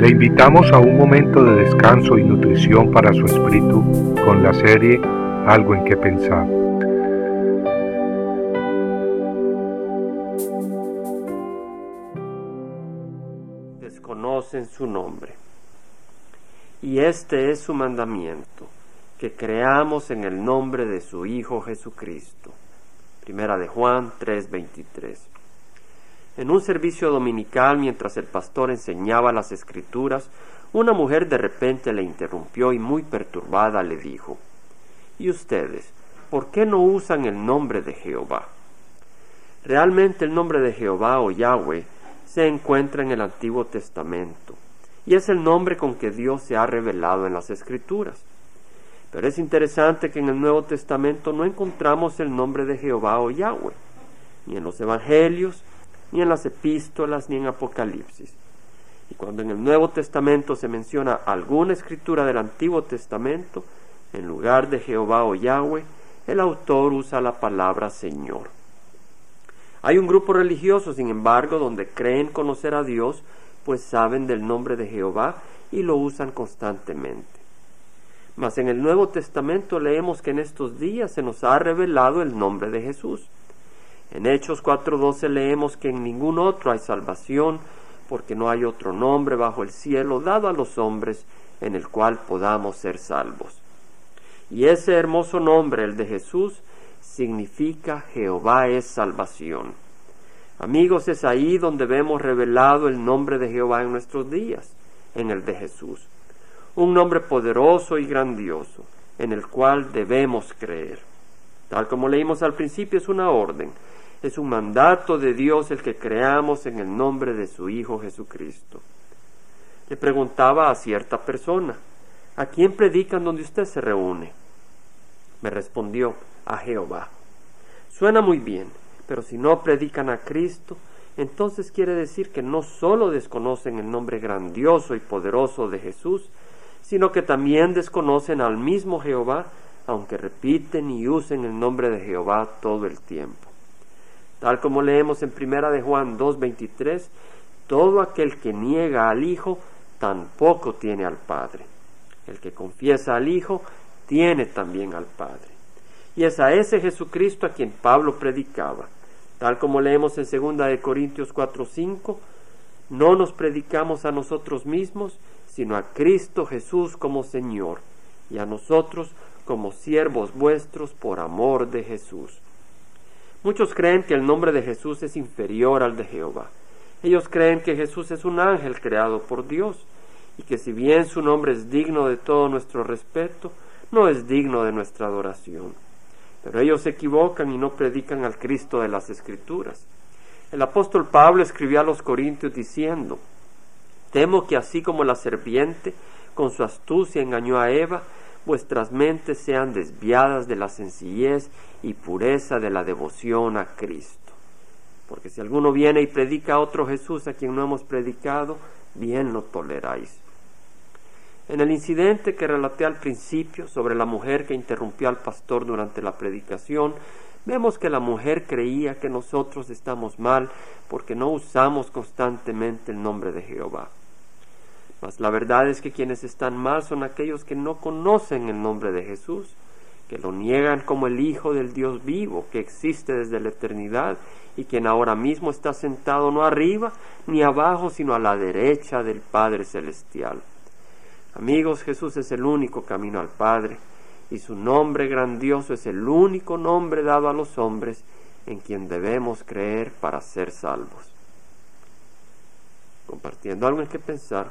Le invitamos a un momento de descanso y nutrición para su espíritu con la serie Algo en que pensar. Desconocen su nombre. Y este es su mandamiento, que creamos en el nombre de su Hijo Jesucristo. Primera de Juan 3:23. En un servicio dominical, mientras el pastor enseñaba las escrituras, una mujer de repente le interrumpió y muy perturbada le dijo, ¿Y ustedes, por qué no usan el nombre de Jehová? Realmente el nombre de Jehová o Yahweh se encuentra en el Antiguo Testamento y es el nombre con que Dios se ha revelado en las Escrituras. Pero es interesante que en el Nuevo Testamento no encontramos el nombre de Jehová o Yahweh, ni en los Evangelios, ni en las epístolas, ni en Apocalipsis. Y cuando en el Nuevo Testamento se menciona alguna escritura del Antiguo Testamento, en lugar de Jehová o Yahweh, el autor usa la palabra Señor. Hay un grupo religioso, sin embargo, donde creen conocer a Dios, pues saben del nombre de Jehová y lo usan constantemente. Mas en el Nuevo Testamento leemos que en estos días se nos ha revelado el nombre de Jesús. En Hechos 4:12 leemos que en ningún otro hay salvación, porque no hay otro nombre bajo el cielo dado a los hombres en el cual podamos ser salvos. Y ese hermoso nombre, el de Jesús, significa Jehová es salvación. Amigos, es ahí donde vemos revelado el nombre de Jehová en nuestros días, en el de Jesús. Un nombre poderoso y grandioso, en el cual debemos creer. Tal como leímos al principio, es una orden es un mandato de Dios el que creamos en el nombre de su Hijo Jesucristo. Le preguntaba a cierta persona, ¿a quién predican donde usted se reúne? Me respondió, a Jehová. Suena muy bien, pero si no predican a Cristo, entonces quiere decir que no sólo desconocen el nombre grandioso y poderoso de Jesús, sino que también desconocen al mismo Jehová, aunque repiten y usen el nombre de Jehová todo el tiempo. Tal como leemos en Primera de Juan 2:23, todo aquel que niega al Hijo tampoco tiene al Padre. El que confiesa al Hijo tiene también al Padre. Y es a ese Jesucristo a quien Pablo predicaba. Tal como leemos en 2 de Corintios 4:5, no nos predicamos a nosotros mismos, sino a Cristo Jesús como Señor, y a nosotros como siervos vuestros por amor de Jesús. Muchos creen que el nombre de Jesús es inferior al de Jehová. Ellos creen que Jesús es un ángel creado por Dios y que si bien su nombre es digno de todo nuestro respeto, no es digno de nuestra adoración. Pero ellos se equivocan y no predican al Cristo de las Escrituras. El apóstol Pablo escribió a los Corintios diciendo, Temo que así como la serpiente con su astucia engañó a Eva, vuestras mentes sean desviadas de la sencillez y pureza de la devoción a Cristo. Porque si alguno viene y predica a otro Jesús a quien no hemos predicado, bien lo toleráis. En el incidente que relaté al principio sobre la mujer que interrumpió al pastor durante la predicación, vemos que la mujer creía que nosotros estamos mal porque no usamos constantemente el nombre de Jehová. Mas la verdad es que quienes están mal son aquellos que no conocen el nombre de Jesús, que lo niegan como el Hijo del Dios vivo, que existe desde la eternidad y quien ahora mismo está sentado no arriba ni abajo, sino a la derecha del Padre Celestial. Amigos, Jesús es el único camino al Padre y su nombre grandioso es el único nombre dado a los hombres en quien debemos creer para ser salvos. Compartiendo algo en que pensar,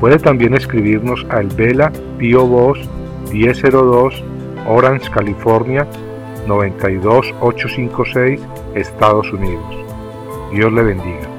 Puede también escribirnos al Vela Pio Box 1002 Orange, California 92856, Estados Unidos. Dios le bendiga.